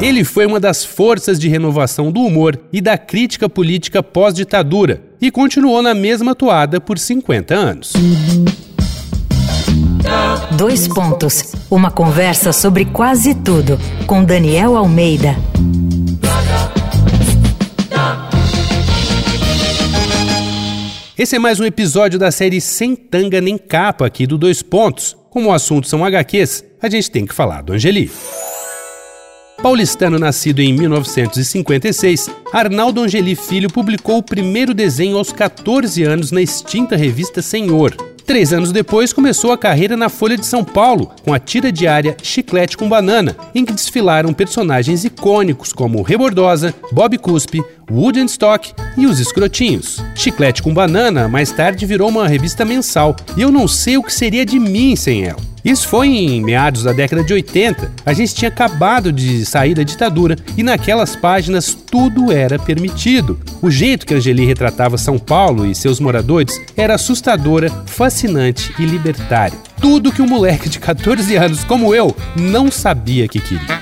Ele foi uma das forças de renovação do humor e da crítica política pós-ditadura e continuou na mesma toada por 50 anos. Dois pontos. Uma conversa sobre quase tudo com Daniel Almeida. Esse é mais um episódio da série Sem Tanga Nem Capa aqui do Dois Pontos. Como o assunto são HQs, a gente tem que falar do Angeli. Paulistano nascido em 1956, Arnaldo Angeli Filho publicou o primeiro desenho aos 14 anos na extinta revista Senhor. Três anos depois, começou a carreira na Folha de São Paulo, com a tira diária Chiclete com Banana, em que desfilaram personagens icônicos como Rebordosa, Bob Cuspe, Stock e os Escrotinhos. Chiclete com Banana mais tarde virou uma revista mensal, e eu não sei o que seria de mim sem ela. Isso foi em meados da década de 80. A gente tinha acabado de sair da ditadura e naquelas páginas tudo era permitido. O jeito que Angeli retratava São Paulo e seus moradores era assustadora, fascinante e libertário. Tudo que um moleque de 14 anos como eu não sabia que queria.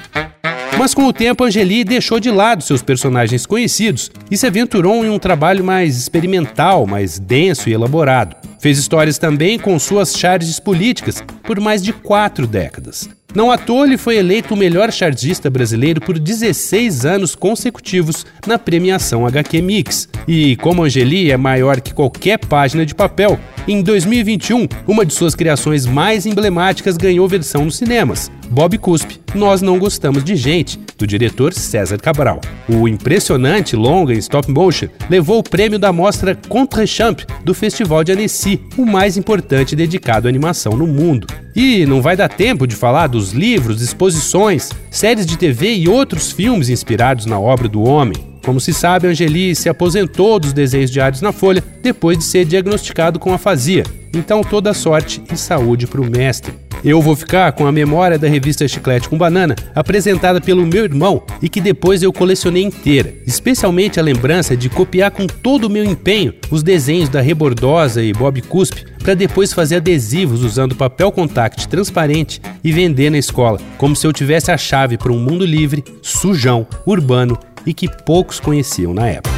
Mas com o tempo, Angeli deixou de lado seus personagens conhecidos e se aventurou em um trabalho mais experimental, mais denso e elaborado. Fez histórias também com suas charges políticas por mais de quatro décadas. Não à toa, ele foi eleito o melhor chargista brasileiro por 16 anos consecutivos na premiação HQ Mix. E como Angeli é maior que qualquer página de papel, em 2021, uma de suas criações mais emblemáticas ganhou versão nos cinemas. Bob Cuspe, Nós Não Gostamos de Gente, do diretor César Cabral. O impressionante longa em stop motion levou o prêmio da mostra Contre-Champ do Festival de Annecy, o mais importante dedicado à animação no mundo. E não vai dar tempo de falar dos livros, exposições, séries de TV e outros filmes inspirados na obra do homem. Como se sabe, Angeli se aposentou dos desenhos diários na Folha depois de ser diagnosticado com afasia. Então, toda sorte e saúde para o mestre. Eu vou ficar com a memória da revista Chiclete com Banana, apresentada pelo meu irmão e que depois eu colecionei inteira, especialmente a lembrança de copiar com todo o meu empenho os desenhos da Rebordosa e Bob Cuspe para depois fazer adesivos usando papel contact transparente e vender na escola, como se eu tivesse a chave para um mundo livre, sujão, urbano e que poucos conheciam na época.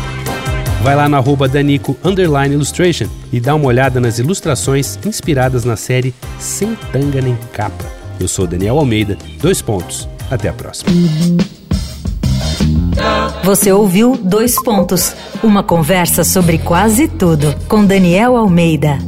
Vai lá no arroba Danico Illustration e dá uma olhada nas ilustrações inspiradas na série Sem Tanga Nem Capa. Eu sou Daniel Almeida, dois pontos. Até a próxima. Você ouviu Dois Pontos, uma conversa sobre quase tudo com Daniel Almeida.